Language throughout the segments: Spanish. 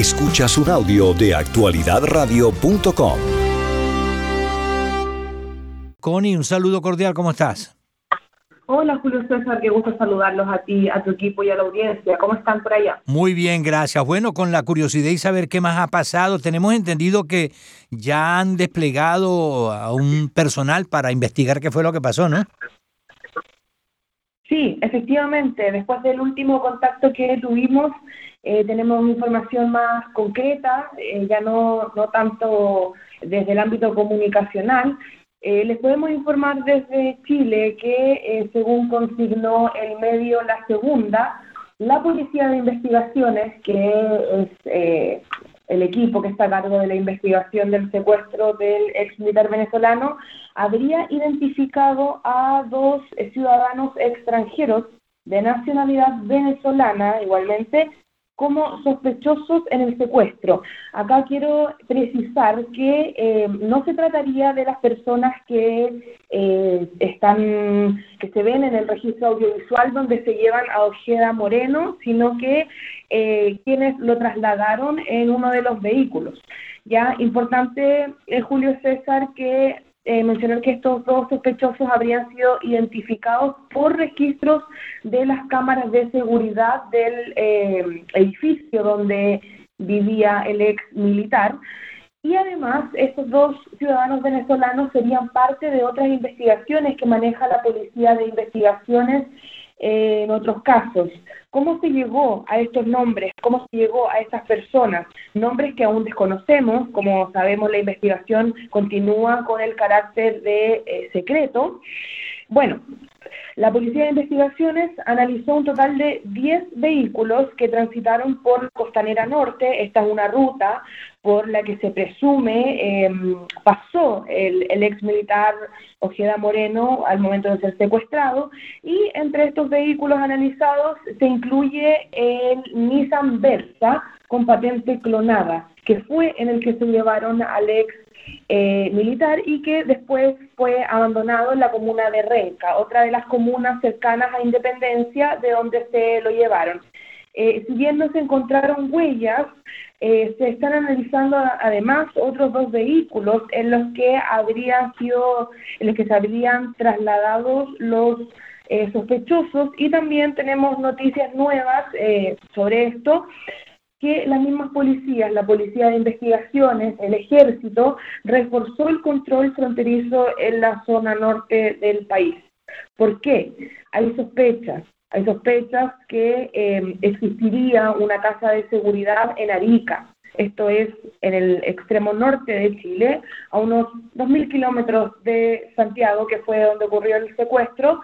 Escuchas un audio de actualidadradio.com. Connie, un saludo cordial, ¿cómo estás? Hola Julio César, qué gusto saludarlos a ti, a tu equipo y a la audiencia. ¿Cómo están por allá? Muy bien, gracias. Bueno, con la curiosidad y saber qué más ha pasado, tenemos entendido que ya han desplegado a un personal para investigar qué fue lo que pasó, ¿no? Sí, efectivamente, después del último contacto que tuvimos, eh, tenemos información más concreta, eh, ya no, no tanto desde el ámbito comunicacional. Eh, les podemos informar desde Chile que, según consignó el medio La Segunda, la Policía de Investigaciones, que es el equipo que está a cargo de la investigación del secuestro del ex militar venezolano, habría identificado a dos ciudadanos extranjeros de nacionalidad venezolana, igualmente, como sospechosos en el secuestro. Acá quiero precisar que eh, no se trataría de las personas que eh, están, que se ven en el registro audiovisual donde se llevan a Ojeda Moreno, sino que eh, quienes lo trasladaron en uno de los vehículos. Ya importante, Julio César, que eh, mencionar que estos dos sospechosos habrían sido identificados por registros de las cámaras de seguridad del eh, edificio donde vivía el ex militar. Y además, estos dos ciudadanos venezolanos serían parte de otras investigaciones que maneja la Policía de Investigaciones eh, en otros casos. ¿Cómo se llegó a estos nombres? ¿Cómo se llegó a estas personas? Nombres que aún desconocemos, como sabemos la investigación continúa con el carácter de eh, secreto. Bueno, la Policía de Investigaciones analizó un total de 10 vehículos que transitaron por Costanera Norte. Esta es una ruta por la que se presume em, pasó el, el, ex militar Ojeda Moreno al momento de ser secuestrado. Y entre estos vehículos analizados se incluye el Nissan Versa con patente clonada, que fue en el que se llevaron al ex eh, militar y que después fue abandonado en la comuna de Renca, otra de las comunas cercanas a Independencia de donde se lo llevaron. Eh, si bien no se encontraron huellas, eh, se están analizando además otros dos vehículos en los que habrían sido, en los que se habrían trasladado los sospechosos y también tenemos noticias nuevas sobre esto que las mismas policías, la Policía de Investigaciones, el Ejército, reforzó el control fronterizo en la zona norte del país. ¿Por qué? Hay sospechas. Hay sospechas que em, existiría una casa de seguridad en Arica. Esto es en el extremo norte de Chile, a unos 2.000 kilómetros de Santiago, que fue donde ocurrió el secuestro,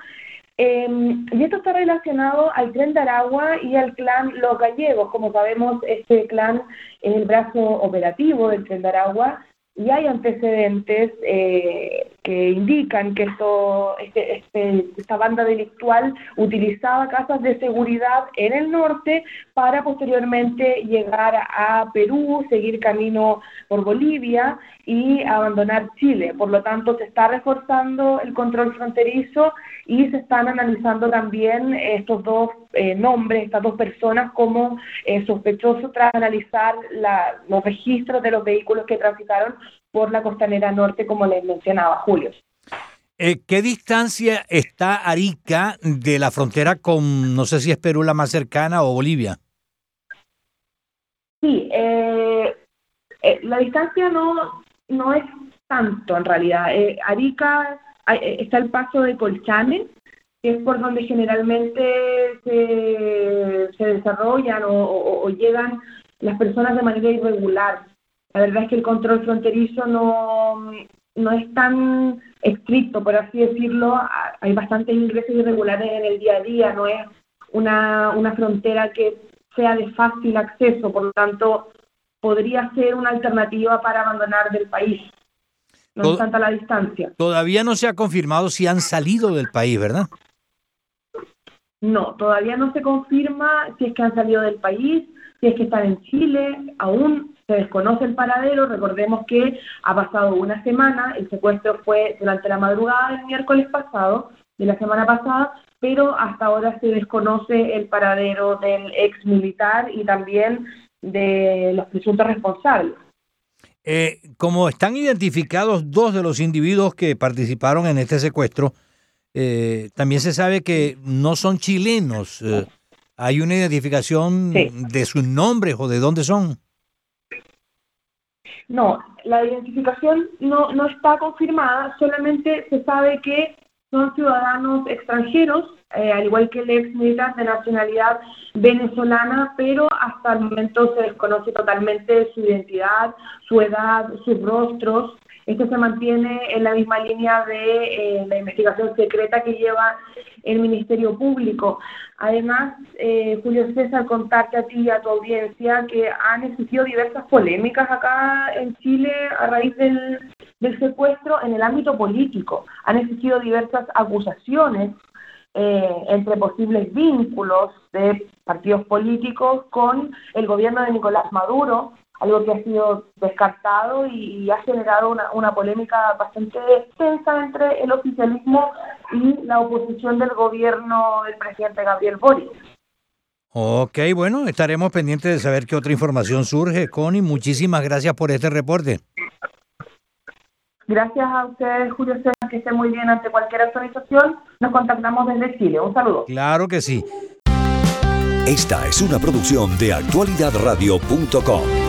Em, y esto está relacionado al tren de Aragua y al clan Los Gallegos. Como sabemos, este clan es el brazo operativo del tren de Aragua y hay antecedentes eh, que indican que esto, este, este, esta banda delictual utilizaba casas de seguridad en el norte para posteriormente llegar a Perú, seguir camino por Bolivia y abandonar Chile. Por lo tanto, se está reforzando el control fronterizo y se están analizando también estos dos eh, nombres, estas dos personas como eh, sospechosos tras analizar los registros de los vehículos que transitaron por la costanera norte, como les mencionaba Julio. Eh, ¿Qué distancia está Arica de la frontera con, no sé si es Perú la más cercana o Bolivia? Sí, la distancia no, no es tanto en realidad. Arica eh, está el paso de Colchane, que es por donde generalmente se, se desarrollan o, llegan las personas de manera irregular. La verdad es que el control fronterizo no, no es tan estricto, por así decirlo. Hay bastantes ingresos irregulares en el día a día, no es una, una frontera que sea de fácil acceso, por lo tanto, podría ser una alternativa para abandonar del país no tanta la distancia. Todavía no se ha confirmado si han salido del país, ¿verdad? No, todavía no se confirma si es que han salido del país, si es que están en Chile, aún se desconoce el paradero. Recordemos que ha pasado una semana, el secuestro fue durante la madrugada del miércoles pasado, de la semana pasada, pero hasta ahora se desconoce el paradero del ex militar y también de los presuntos responsables. Eh, como están identificados dos de los individuos que participaron en este secuestro, eh, también se sabe que no son chilenos. Eh, ¿Hay una identificación de sus nombres o de dónde son? No, la identificación no, no está confirmada, solamente se sabe que son ciudadanos extranjeros, eh, al igual que el ex militar de nacionalidad venezolana, pero hasta el momento se desconoce totalmente su identidad, su edad, sus rostros. Esto se mantiene en la misma línea de eh, la investigación secreta que lleva el Ministerio Público. Además, eh, Julio César, contarte a ti y a tu audiencia que han existido diversas polémicas acá en Chile a raíz del, del secuestro en el ámbito político. Han existido diversas acusaciones eh, entre posibles vínculos de partidos políticos con el gobierno de Nicolás Maduro, algo que ha sido descartado y, ha generado una, una, polémica bastante extensa entre el oficialismo y la oposición del gobierno del presidente Gabriel Boric. Ok, bueno, estaremos pendientes de saber qué otra información surge. Connie, muchísimas gracias por este reporte. Gracias a ustedes, Julio César, que esté muy bien ante cualquier actualización. Nos contactamos desde Chile. Un saludo. Claro que sí. Esta es una producción de actualidadradio.com.